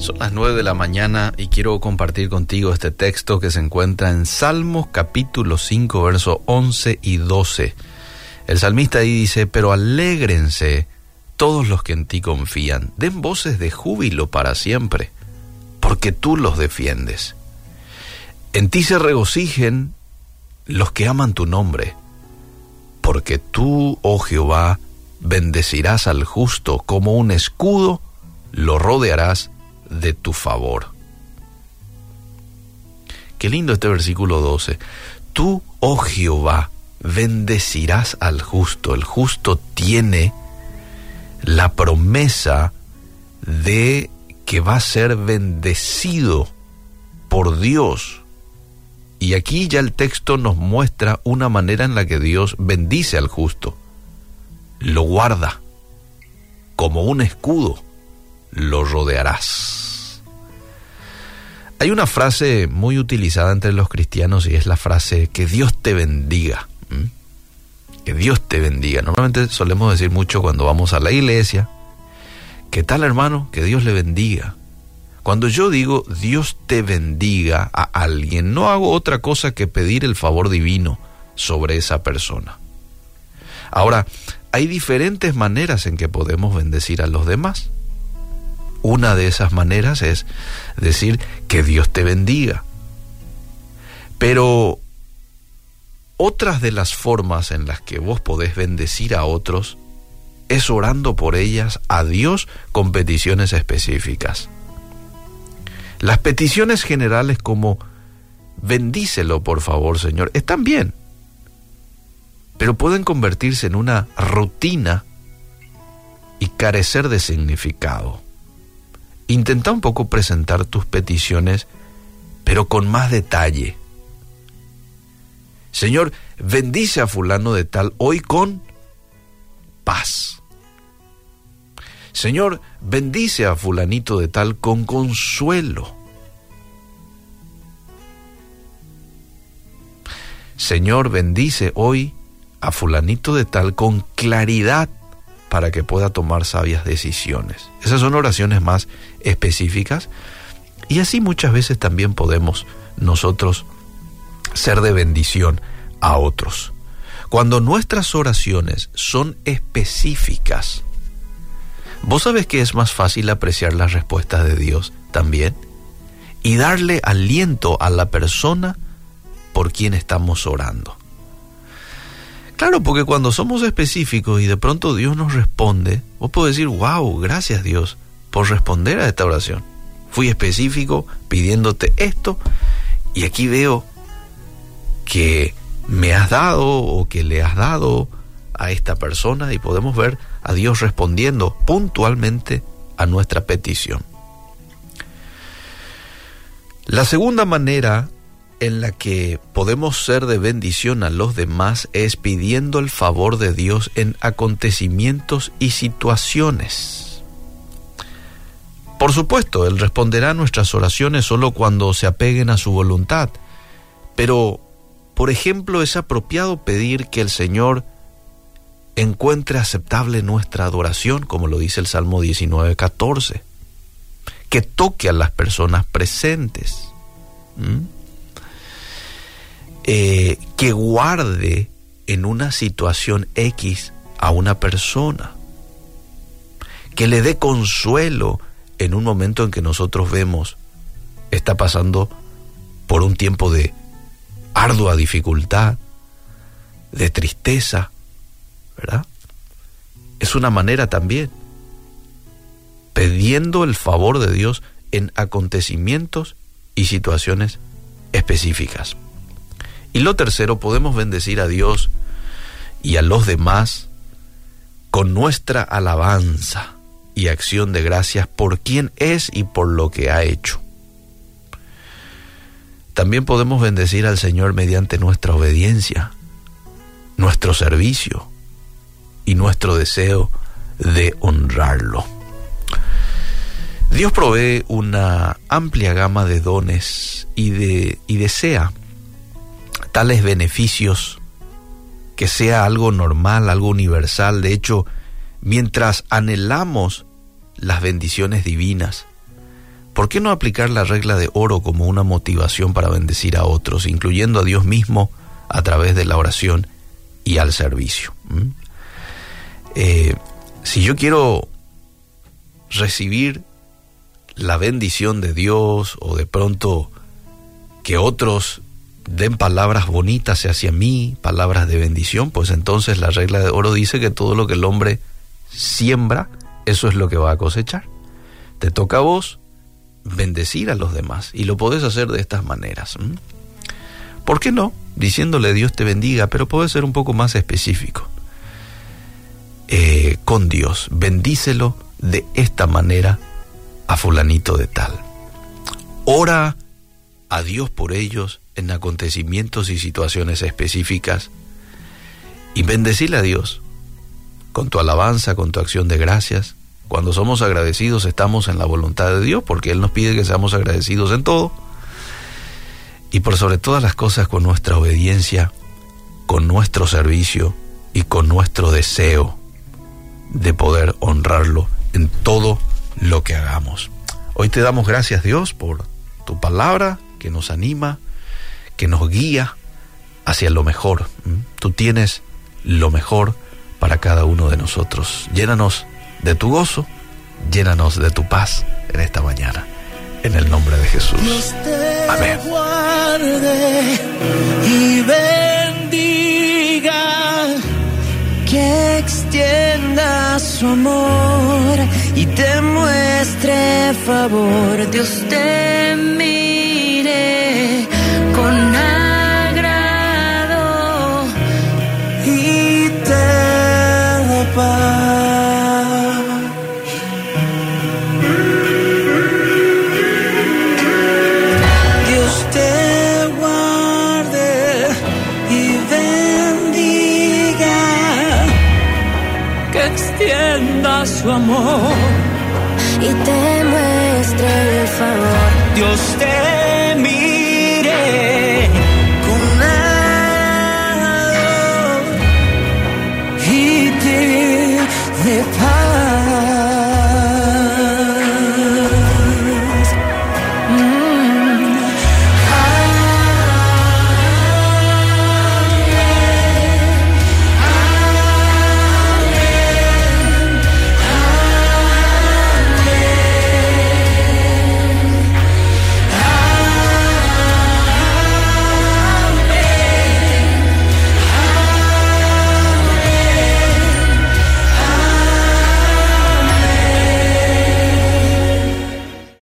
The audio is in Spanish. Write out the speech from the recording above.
Son las 9 de la mañana y quiero compartir contigo este texto que se encuentra en Salmos capítulo 5, versos 11 y 12. El salmista ahí dice, pero alégrense todos los que en ti confían, den voces de júbilo para siempre, porque tú los defiendes. En ti se regocijen los que aman tu nombre, porque tú, oh Jehová, bendecirás al justo como un escudo, lo rodearás de tu favor. Qué lindo este versículo 12. Tú, oh Jehová, bendecirás al justo. El justo tiene la promesa de que va a ser bendecido por Dios. Y aquí ya el texto nos muestra una manera en la que Dios bendice al justo. Lo guarda como un escudo, lo rodearás. Hay una frase muy utilizada entre los cristianos y es la frase que Dios te bendiga. Que Dios te bendiga. Normalmente solemos decir mucho cuando vamos a la iglesia. ¿Qué tal hermano? Que Dios le bendiga. Cuando yo digo Dios te bendiga a alguien, no hago otra cosa que pedir el favor divino sobre esa persona. Ahora, hay diferentes maneras en que podemos bendecir a los demás. Una de esas maneras es decir que Dios te bendiga. Pero otras de las formas en las que vos podés bendecir a otros es orando por ellas a Dios con peticiones específicas. Las peticiones generales como bendícelo por favor Señor están bien, pero pueden convertirse en una rutina y carecer de significado. Intenta un poco presentar tus peticiones, pero con más detalle. Señor, bendice a fulano de tal hoy con paz. Señor, bendice a fulanito de tal con consuelo. Señor, bendice hoy a fulanito de tal con claridad para que pueda tomar sabias decisiones. Esas son oraciones más específicas y así muchas veces también podemos nosotros ser de bendición a otros. Cuando nuestras oraciones son específicas, vos sabes que es más fácil apreciar las respuestas de Dios también y darle aliento a la persona por quien estamos orando. Claro, porque cuando somos específicos y de pronto Dios nos responde, vos podés decir, wow, gracias Dios por responder a esta oración. Fui específico pidiéndote esto y aquí veo que me has dado o que le has dado a esta persona y podemos ver a Dios respondiendo puntualmente a nuestra petición. La segunda manera en la que podemos ser de bendición a los demás es pidiendo el favor de Dios en acontecimientos y situaciones. Por supuesto, Él responderá a nuestras oraciones solo cuando se apeguen a su voluntad, pero, por ejemplo, es apropiado pedir que el Señor encuentre aceptable nuestra adoración, como lo dice el Salmo 19.14, que toque a las personas presentes. Eh, que guarde en una situación X a una persona, que le dé consuelo en un momento en que nosotros vemos está pasando por un tiempo de ardua dificultad, de tristeza, ¿verdad? Es una manera también, pidiendo el favor de Dios en acontecimientos y situaciones específicas. Y lo tercero, podemos bendecir a Dios y a los demás con nuestra alabanza y acción de gracias por quien es y por lo que ha hecho. También podemos bendecir al Señor mediante nuestra obediencia, nuestro servicio y nuestro deseo de honrarlo. Dios provee una amplia gama de dones y, de, y desea tales beneficios, que sea algo normal, algo universal. De hecho, mientras anhelamos las bendiciones divinas, ¿Por qué no aplicar la regla de oro como una motivación para bendecir a otros, incluyendo a Dios mismo a través de la oración y al servicio? ¿Mm? Eh, si yo quiero recibir la bendición de Dios o de pronto que otros den palabras bonitas hacia mí, palabras de bendición, pues entonces la regla de oro dice que todo lo que el hombre siembra, eso es lo que va a cosechar. Te toca a vos bendecir a los demás y lo podés hacer de estas maneras. ¿Por qué no? Diciéndole Dios te bendiga, pero puede ser un poco más específico. Eh, con Dios, bendícelo de esta manera a fulanito de tal. Ora a Dios por ellos en acontecimientos y situaciones específicas y bendecirle a Dios con tu alabanza, con tu acción de gracias. Cuando somos agradecidos estamos en la voluntad de Dios porque Él nos pide que seamos agradecidos en todo. Y por sobre todas las cosas con nuestra obediencia, con nuestro servicio y con nuestro deseo de poder honrarlo en todo lo que hagamos. Hoy te damos gracias Dios por tu palabra que nos anima, que nos guía hacia lo mejor. Tú tienes lo mejor para cada uno de nosotros. Llénanos de tu gozo, llénanos de tu paz en esta mañana. En el nombre de Jesús. Amén. y bendiga, que extienda su amor y te muestre favor. Dios te amor y